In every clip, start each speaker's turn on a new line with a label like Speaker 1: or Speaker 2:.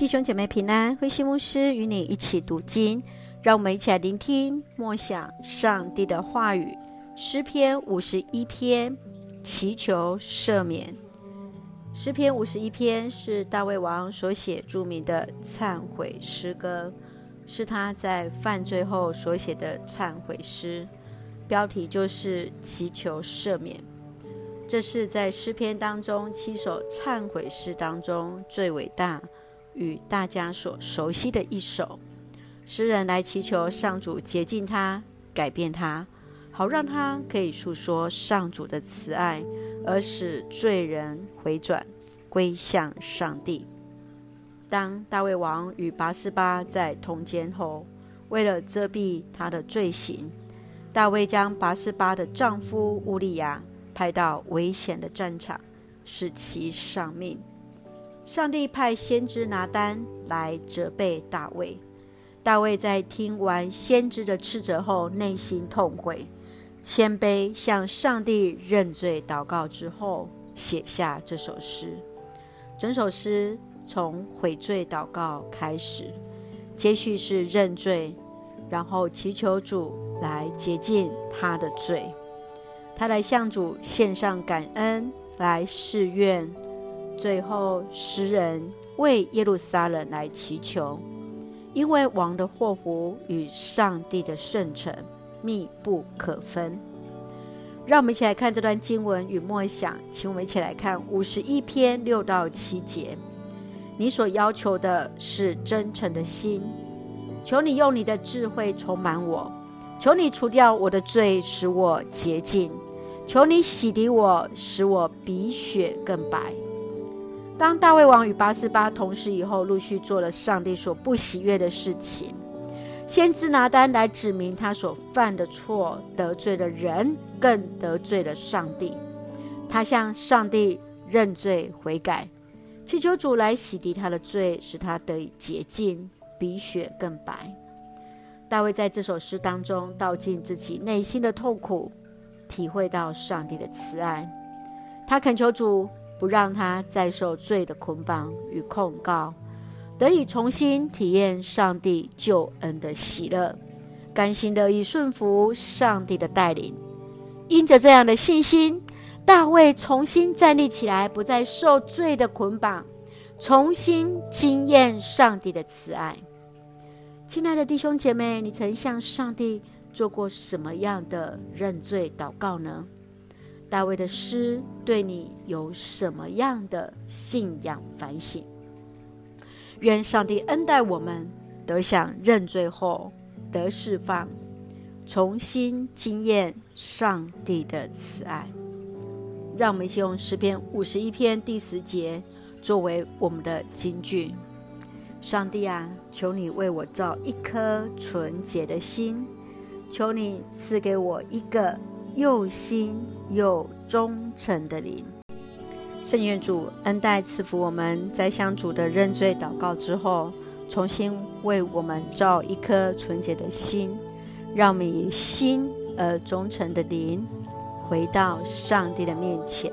Speaker 1: 弟兄姐妹平安，灰心牧师与你一起读经，让我们一起来聆听默想上帝的话语。诗篇五十一篇，祈求赦免。诗篇五十一篇是大卫王所写著名的忏悔诗歌，是他在犯罪后所写的忏悔诗，标题就是祈求赦免。这是在诗篇当中七首忏悔诗当中最伟大。与大家所熟悉的一首，诗人来祈求上主洁净他、改变他，好让他可以诉说上主的慈爱，而使罪人回转归向上帝。当大卫王与拔示巴在通奸后，为了遮蔽他的罪行，大卫将拔示巴的丈夫乌利亚派到危险的战场，使其丧命。上帝派先知拿单来责备大卫。大卫在听完先知的斥责后，内心痛悔，谦卑向上帝认罪祷告之后，写下这首诗。整首诗从悔罪祷告开始，接续是认罪，然后祈求主来洁净他的罪。他来向主献上感恩，来誓愿。最后，诗人为耶路撒冷来祈求，因为王的祸福与上帝的圣城密不可分。让我们一起来看这段经文与默想，请我们一起来看五十一篇六到七节。你所要求的是真诚的心，求你用你的智慧充满我，求你除掉我的罪，使我洁净，求你洗涤我，使我比雪更白。当大卫王与拔示巴同时以后，陆续做了上帝所不喜悦的事情。先知拿单来指明他所犯的错，得罪了人，更得罪了上帝。他向上帝认罪悔改，祈求主来洗涤他的罪，使他得以洁净，比雪更白。大卫在这首诗当中道尽自己内心的痛苦，体会到上帝的慈爱。他恳求主。不让他再受罪的捆绑与控告，得以重新体验上帝救恩的喜乐，甘心乐意顺服上帝的带领。因着这样的信心，大卫重新站立起来，不再受罪的捆绑，重新经验上帝的慈爱。亲爱的弟兄姐妹，你曾向上帝做过什么样的认罪祷告呢？大卫的诗对你有什么样的信仰反省？愿上帝恩待我们，得享认罪后得释放，重新经验上帝的慈爱。让我们一起用诗篇五十一篇第十节作为我们的金句：上帝啊，求你为我造一颗纯洁的心，求你赐给我一个。又新又忠诚的灵，圣愿主恩待赐福我们，在向主的认罪祷告之后，重新为我们造一颗纯洁的心，让我们以新而忠诚的灵回到上帝的面前，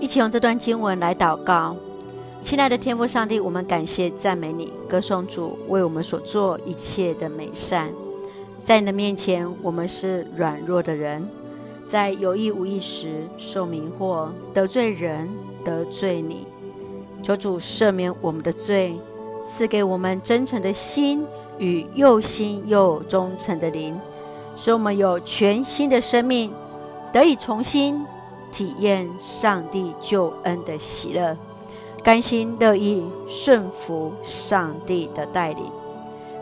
Speaker 1: 一起用这段经文来祷告。亲爱的天父上帝，我们感谢赞美你，歌颂主为我们所做一切的美善。在你的面前，我们是软弱的人，在有意无意时受迷惑，得罪人，得罪你。求主赦免我们的罪，赐给我们真诚的心与又新又忠诚的灵，使我们有全新的生命，得以重新体验上帝救恩的喜乐，甘心乐意顺服上帝的带领。